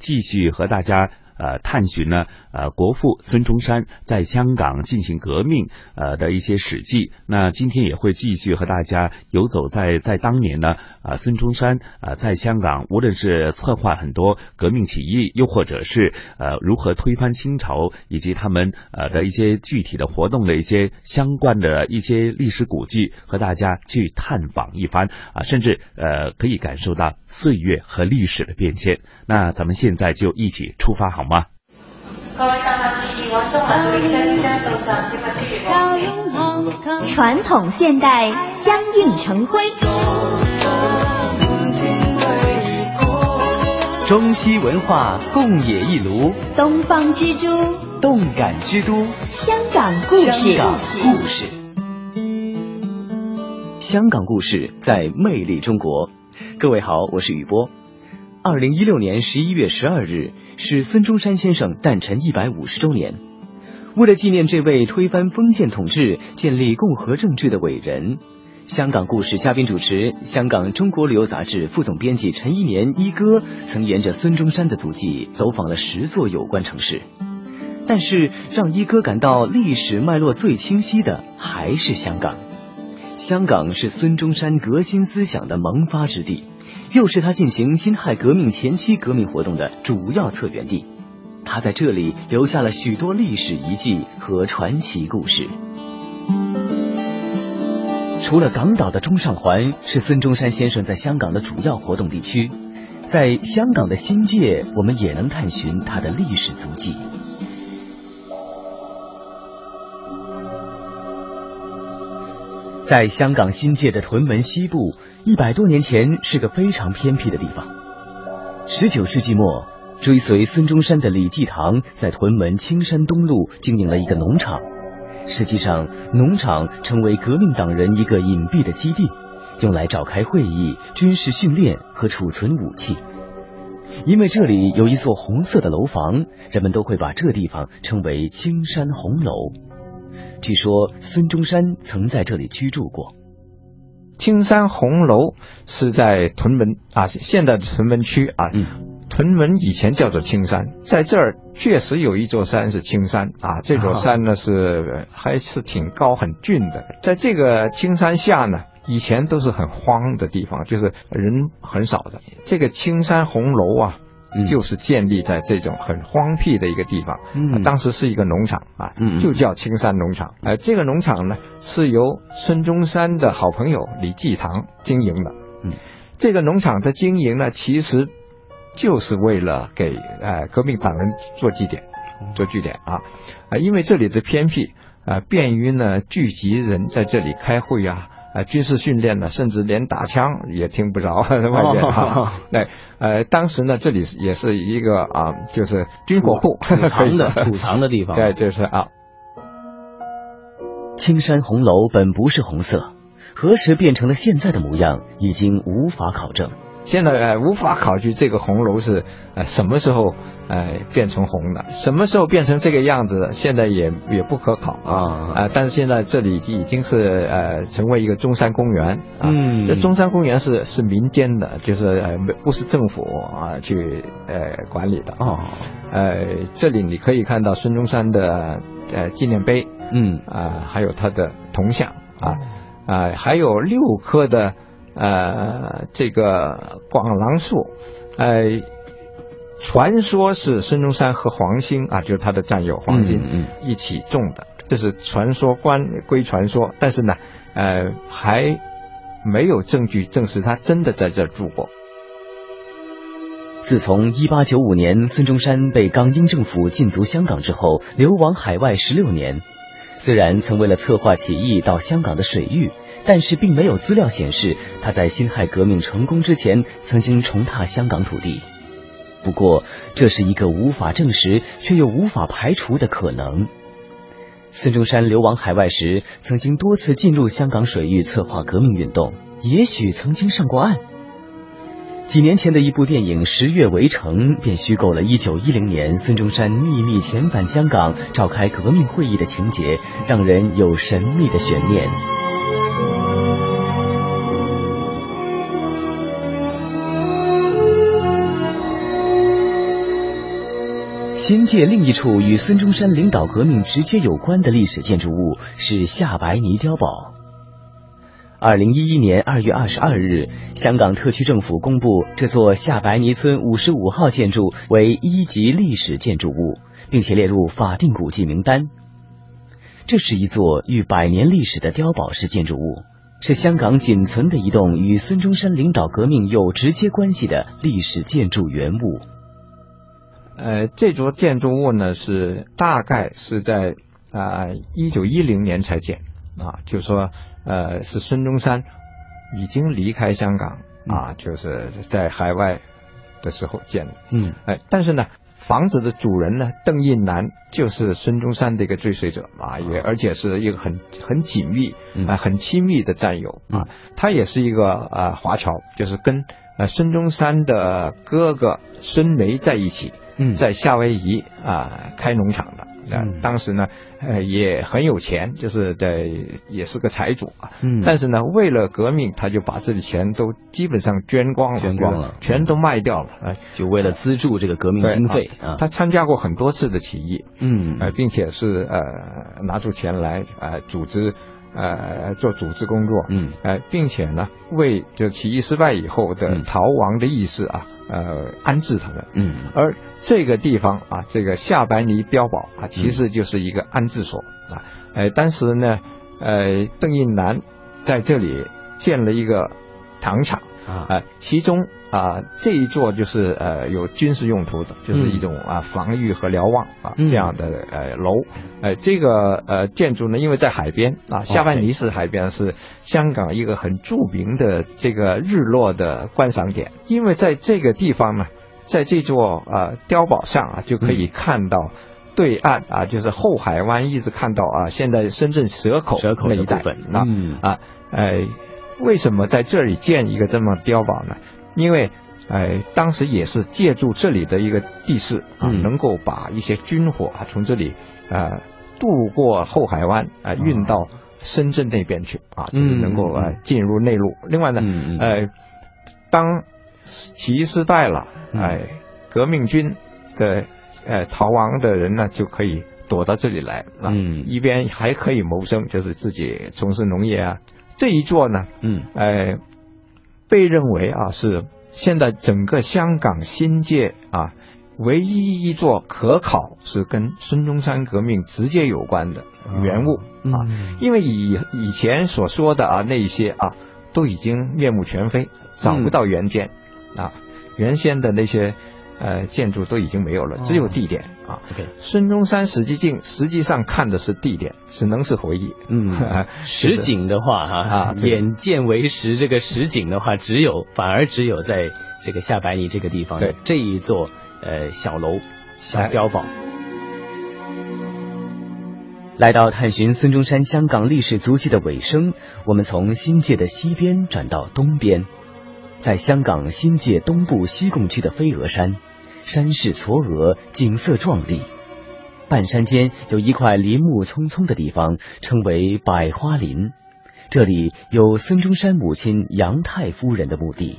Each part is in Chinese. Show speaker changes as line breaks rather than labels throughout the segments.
继续和大家。呃，探寻呢，呃，国父孙中山在香港进行革命呃的一些史记。那今天也会继续和大家游走在在当年呢，啊，孙中山啊在香港，无论是策划很多革命起义，又或者是呃如何推翻清朝，以及他们呃的一些具体的活动的一些相关的一些历史古迹，和大家去探访一番啊，甚至呃可以感受到岁月和历史的变迁。那咱们现在就一起出发好吗？
传统现代相映成辉，
中西文化共冶一炉，
东方之珠，
动感之都，
香港故事。
香港故事，香港故事在魅力中国。各位好，我是雨波。二零一六年十一月十二日是孙中山先生诞辰一百五十周年。为了纪念这位推翻封建统治、建立共和政治的伟人，香港故事嘉宾主持香港中国旅游杂志副总编辑陈一年一哥曾沿着孙中山的足迹走访了十座有关城市。但是让一哥感到历史脉络最清晰的还是香港。香港是孙中山革新思想的萌发之地。又是他进行辛亥革命前期革命活动的主要策源地，他在这里留下了许多历史遗迹和传奇故事。除了港岛的中上环是孙中山先生在香港的主要活动地区，在香港的新界，我们也能探寻他的历史足迹。在香港新界的屯门西部。一百多年前是个非常偏僻的地方。十九世纪末，追随孙中山的李济棠在屯门青山东路经营了一个农场。实际上，农场成为革命党人一个隐蔽的基地，用来召开会议、军事训练和储存武器。因为这里有一座红色的楼房，人们都会把这地方称为青山红楼。据说孙中山曾在这里居住过。
青山红楼是在屯门啊，现在的屯门区啊。嗯，屯门以前叫做青山，在这儿确实有一座山是青山啊。这座山呢是还是挺高很峻的，在这个青山下呢，以前都是很荒的地方，就是人很少的。这个青山红楼啊。就是建立在这种很荒僻的一个地方，嗯，当时是一个农场啊，嗯，就叫青山农场。呃，这个农场呢是由孙中山的好朋友李济棠经营的，嗯，这个农场的经营呢，其实就是为了给呃革命党人做据点，做据点啊，啊，因为这里的偏僻啊，便于呢聚集人在这里开会啊。啊，军事训练呢，甚至连打枪也听不着在 外面啊。对，呃，当时呢，这里也是一个啊，就是军火库
储藏的 储藏的地方。
对，就是啊。
青山红楼本不是红色，何时变成了现在的模样，已经无法考证。
现在呃无法考据这个红楼是呃什么时候呃变成红的，什么时候变成这个样子，现在也也不可考啊。啊！但是现在这里已经是呃成为一个中山公园啊，这中山公园是是民间的，就是呃不是政府啊去呃管理的。啊，呃这里你可以看到孙中山的呃纪念碑，嗯。啊还有他的铜像啊。啊还有六棵的。呃，这个广廊树，呃，传说是孙中山和黄兴啊，就是他的战友黄兴一起种的，这是传说，关归传说，但是呢，呃，还没有证据证实他真的在这住过。
自从1895年孙中山被港英政府禁足香港之后，流亡海外十六年。虽然曾为了策划起义到香港的水域，但是并没有资料显示他在辛亥革命成功之前曾经重踏香港土地。不过，这是一个无法证实却又无法排除的可能。孙中山流亡海外时，曾经多次进入香港水域策划革命运动，也许曾经上过岸。几年前的一部电影《十月围城》便虚构了1910年孙中山秘密遣返香港召开革命会议的情节，让人有神秘的悬念。新界另一处与孙中山领导革命直接有关的历史建筑物是下白泥碉堡。二零一一年二月二十二日，香港特区政府公布这座下白泥村五十五号建筑为一级历史建筑物，并且列入法定古迹名单。这是一座逾百年历史的碉堡式建筑物，是香港仅存的一栋与孙中山领导革命有直接关系的历史建筑原物。
呃，这座建筑物呢是大概是在啊一九一零年才建啊，就说。呃，是孙中山已经离开香港啊，就是在海外的时候建的。
嗯，
哎，但是呢，房子的主人呢，邓应南就是孙中山的一个追随者啊，也而且是一个很很紧密啊、很亲密的战友啊。他也是一个啊华侨，就是跟呃孙中山的哥哥孙梅在一起，在夏威夷啊开农场的。嗯，当时呢，呃，也很有钱，就是的，也是个财主啊。嗯，但是呢，为了革命，他就把这里钱都基本上捐光了，
捐光了，
全都卖掉了。
啊，就为了资助这个革命经费
啊。他参加过很多次的起义，
嗯，
呃，并且是呃拿出钱来呃组织呃做组织工作，
嗯，
呃，并且呢，为就起义失败以后的逃亡的义士啊。呃，安置他们。
嗯，
而这个地方啊，这个夏白泥碉堡啊，其实就是一个安置所啊。呃，当时呢，呃，邓应南在这里建了一个糖厂
啊，
其中啊这一座就是呃有军事用途的，就是一种啊防御和瞭望啊这样的呃楼。呃，这个呃建筑呢，因为在海边啊，下白泥是海边，是香港一个很著名的这个日落的观赏点。因为在这个地方呢，在这座呃碉堡上啊，就可以看到对岸啊，就是后海湾，一直看到啊，现在深圳蛇口
蛇口
那一带啊啊，呃，为什么在这里建一个这么碉堡呢？因为呃，当时也是借助这里的一个地势啊，能够把一些军火啊从这里呃。渡过后海湾啊，运到深圳那边去啊，就是能够呃进入内陆。另外呢，呃，当起义失败了，哎，革命军的呃逃亡的人呢，就可以躲到这里来啊，一边还可以谋生，就是自己从事农业啊。这一座呢，
嗯，
哎，被认为啊是现在整个香港新界啊。唯一一座可考是跟孙中山革命直接有关的原物啊，因为以以前所说的啊那些啊都已经面目全非，找不到原件啊，原先的那些呃建筑都已经没有了，只有地点啊。孙中山实际镜实际上看的是地点，只能是回忆。
嗯，实景的话哈啊，眼见为实，这个实景的话，只有反而只有在这个下白泥这个地方的这一座。呃，小楼、小碉堡。来到探寻孙中山香港历史足迹的尾声，我们从新界的西边转到东边，在香港新界东部西贡区的飞鹅山，山势嵯峨，景色壮丽。半山间有一块林木葱葱的地方，称为百花林，这里有孙中山母亲杨太夫人的墓地。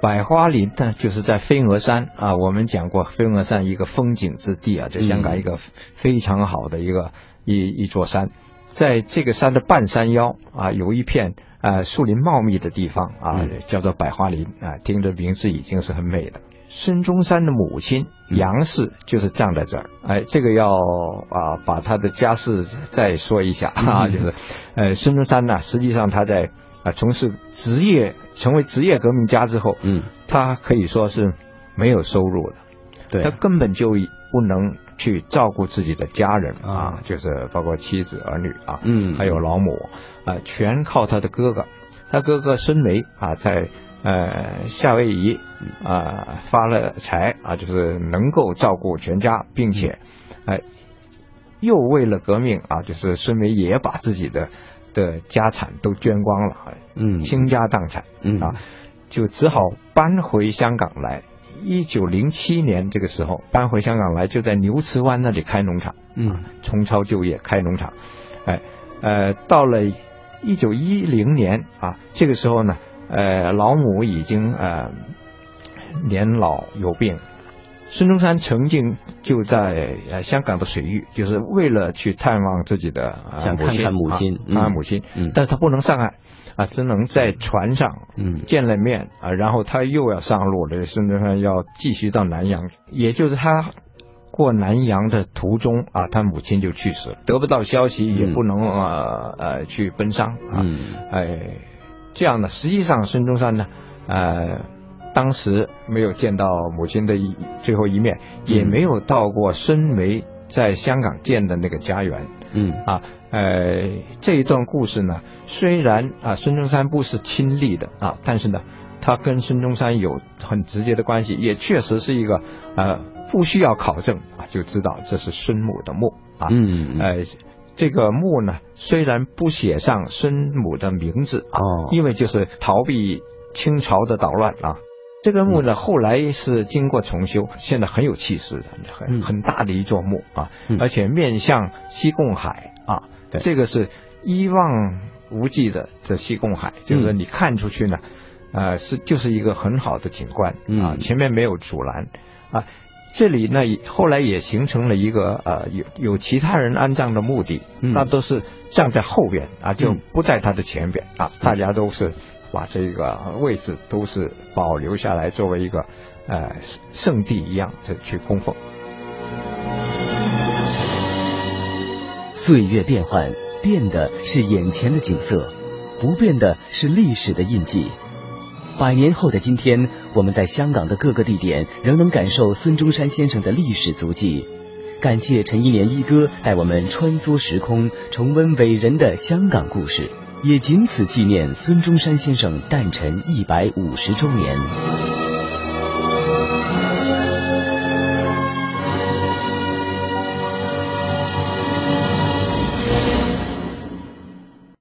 百花林呢，就是在飞鹅山啊。我们讲过，飞鹅山一个风景之地啊，这香港一个非常好的一个一一座山。在这个山的半山腰啊，有一片啊树林茂密的地方啊，叫做百花林啊。听着名字已经是很美的。孙中山的母亲杨氏就是葬在这儿。哎，这个要啊把他的家世再说一下啊，就是呃孙中山呢，实际上他在。啊，从事职业，成为职业革命家之后，
嗯，
他可以说是没有收入的，
对，
他根本就不能去照顾自己的家人啊，就是包括妻子儿女啊，
嗯，
还有老母啊，全靠他的哥哥，他哥哥孙梅啊，在呃夏威夷啊发了财啊，就是能够照顾全家，并且哎，又为了革命啊，就是孙梅也把自己的。的家产都捐光了，
嗯，
倾家荡产，
嗯
啊，就只好搬回香港来。一九零七年这个时候搬回香港来，就在牛池湾那里开农场，
嗯，
重操旧业开农场。哎，呃，到了一九一零年啊，这个时候呢，呃，老母已经呃年老有病，孙中山曾经就在呃香港的水域，就是为了去探望自己的
想看看母亲，
看看母亲，但他不能上岸啊，只能在船上见了面啊，然后他又要上路了。孙中山要继续到南洋，也就是他过南洋的途中啊，他母亲就去世了，得不到消息，也不能呃呃去奔丧啊，哎，这样呢，实际上孙中山呢，呃。当时没有见到母亲的一最后一面，也没有到过孙梅在香港建的那个家园。
嗯
啊，呃，这一段故事呢，虽然啊孙中山不是亲历的啊，但是呢，他跟孙中山有很直接的关系，也确实是一个呃不需要考证啊就知道这是孙母的墓啊。
嗯
呃，这个墓呢，虽然不写上孙母的名字啊，因为就是逃避清朝的捣乱啊。这个墓呢，后来是经过重修，现在很有气势的，很很大的一座墓啊，而且面向西贡海啊，这个是一望无际的这西贡海，就是你看出去呢，呃，是就是一个很好的景观啊，前面没有阻拦啊，这里呢后来也形成了一个呃有有其他人安葬的墓地，那都是站在后边啊，就不在他的前边啊，大家都是。把这个位置都是保留下来，作为一个呃圣地一样的去供奉。
岁月变幻，变的是眼前的景色，不变的是历史的印记。百年后的今天，我们在香港的各个地点仍能感受孙中山先生的历史足迹。感谢陈一莲一哥带我们穿梭时空，重温伟人的香港故事。也仅此纪念孙中山先生诞辰一百五十周年。